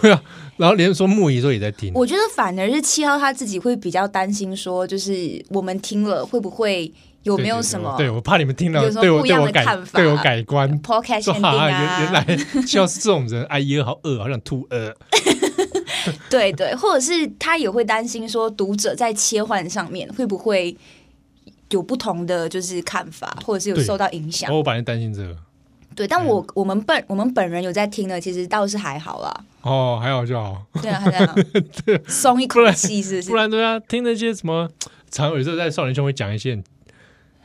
对啊，然后连说木仪说也在听，我觉得反而是七号他自己会比较担心，说就是我们听了会不会。有没有什么？对，我怕你们听了对我对我改对我改观。哈，原原来七号是这种人，哎呀，好饿，好想吐呃。对对，或者是他也会担心说，读者在切换上面会不会有不同的就是看法，或者是有受到影响。我本来担心这个。对，但我我们本我们本人有在听的，其实倒是还好啦。哦，还好就好。对啊，还好。松一口气是不是？不然对啊，听那些什么，常有时候在少年兄会讲一些。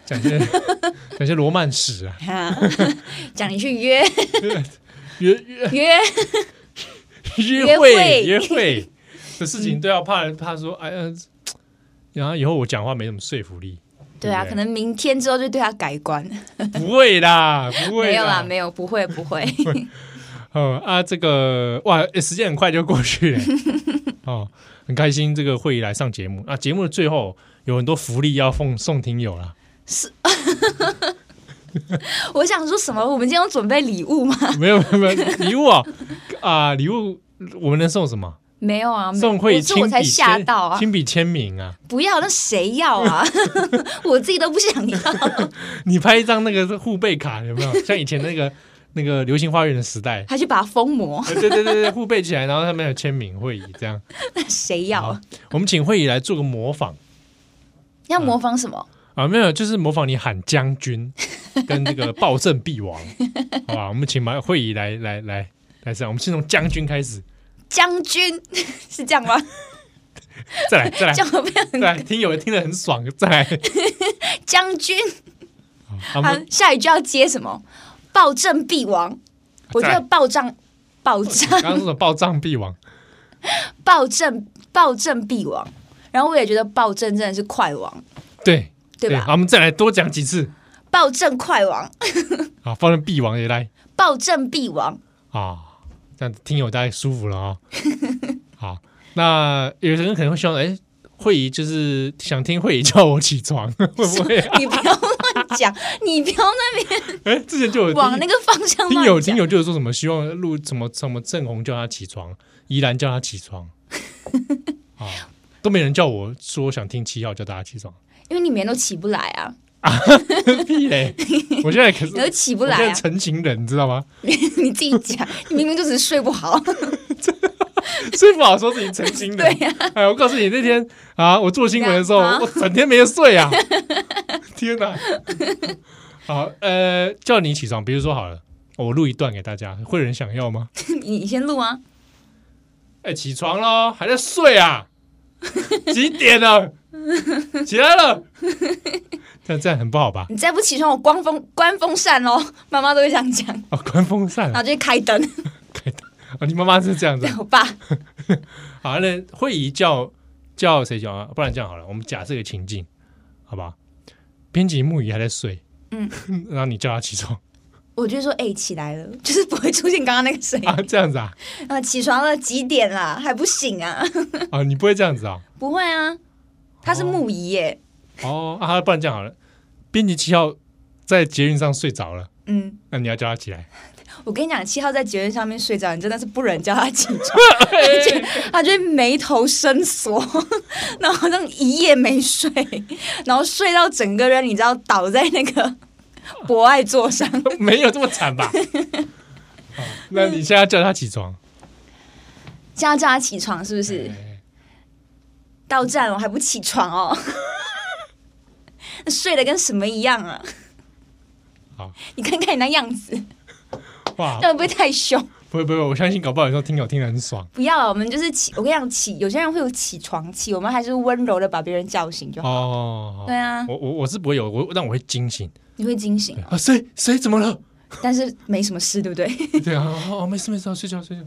讲些 讲些罗曼史啊，讲你去约 约约约约会约会的事情，都要怕怕说，哎呀，然后以后我讲话没什么说服力。对啊，可能明天之后就对他改观。不会啦，不会，没有啦，没有，不会，不会。哦啊，这个哇，时间很快就过去了。哦，很开心这个会议来上节目啊，节目的最后。有很多福利要奉送听友啦。是，我想说什么？我们今天有准备礼物吗？没有没有没有礼物啊啊！礼物我们能送什么？没有啊，送会亲笔我才吓到啊，亲笔签名啊！不要，那谁要啊？我自己都不想要。你拍一张那个护贝卡有没有？像以前那个那个流星花园的时代，还去把它封膜？对对对对，护贝起来，然后上面有签名会议这样。那谁要啊？我们请会议来做个模仿。要模仿什么？啊，啊，没有，就是模仿你喊将军 跟那个暴政必亡，好吧？我们请马会议来来来来这样，我们先从将军开始。将军 是这样吗？再来再来，叫我不要再来，听有人听得很爽。再来，将军，好，下一句要接什么？暴政必亡。我觉得暴政暴政，刚刚说什么？暴政必亡，暴政暴政必亡。然后我也觉得暴政真的是快亡，对对吧？好，我们再来多讲几次。暴政快王，啊，暴政必亡也来。暴政必亡啊。这样子听友大概舒服了啊、哦。好，那有人可能会希望，哎，会议就是想听会议叫我起床，会不会、啊？你不要乱讲，你不要那边。哎，之前就有往那个方向。听友听友就是说什么希望录什么什么郑红叫他起床，宜兰叫他起床啊，都没人叫我说想听七号叫大家起床，因为你每天都起不来啊。啊 屁嘞！我现在可是 你都起不来啊！成情人，你知道吗？你自己讲，你明明就只是睡不好，睡不好说自己成型人。对呀，哎，我告诉你，那天啊，我做新闻的时候，我整天没有睡啊！天哪！好，呃，叫你起床，比如说好了，我录一段给大家，会有人想要吗？你先录啊！哎，起床喽，还在睡啊？几点了？起来了。这样这样很不好吧？你再不起床，我关风关风扇哦。妈妈都会这样讲哦，关风扇，然后就开灯，开灯哦！你妈妈是这样子，我爸。好，那会议叫叫谁叫啊？不然这样好了，我们假设一个情境，好吧？编辑木鱼还在睡，嗯，然后你叫他起床，我就说哎、欸，起来了，就是不会出现刚刚那个声音啊，这样子啊？啊，起床了，几点了？还不醒啊？啊，你不会这样子啊？不会啊，他是木仪耶。哦啊，不然这样好了，编辑七号在捷运上睡着了，嗯，那你要叫他起来。我跟你讲，七号在捷运上面睡着，你真的是不忍叫他起床，他就眉头深锁，然后好像一夜没睡，然后睡到整个人你知道倒在那个 博爱座上，没有这么惨吧？那你现在叫他起床，现在叫他起床是不是？到站了还不起床哦？睡得跟什么一样啊？好，你看看你那样子，会不会太凶？不会不会，我相信搞不好有时候听友听得很爽。不要，我们就是起，我跟你讲起，有些人会有起床气，我们还是温柔的把别人叫醒就好。哦，对啊，我我我是不会有，我但我会惊醒。你会惊醒啊？谁谁怎么了？但是没什么事，对不对？对啊，哦，没事没事，睡觉睡觉。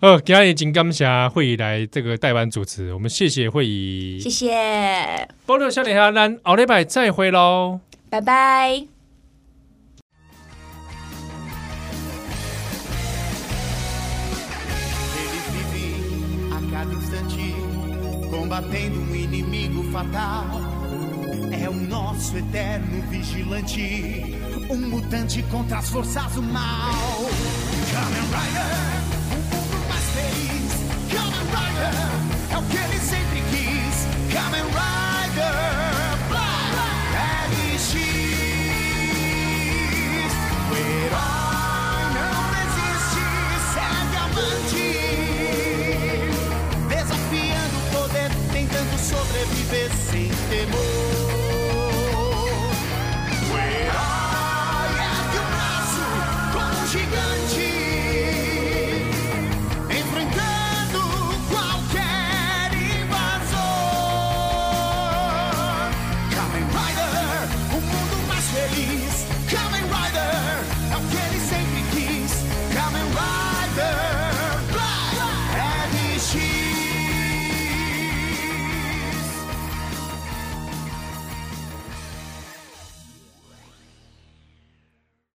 哦，今天金刚侠会议来这个代班主持，我们谢谢会议，谢谢。保留小脸侠，咱奥利拜再会喽，拜拜。combatendo um inimigo fatal. É o nosso eterno vigilante, um mutante contra as forças do mal. Kamen Rider, um mundo mais feliz. Kamen Rider, é o que ele sempre quis. Kamen Rider. sobreviver sem temor.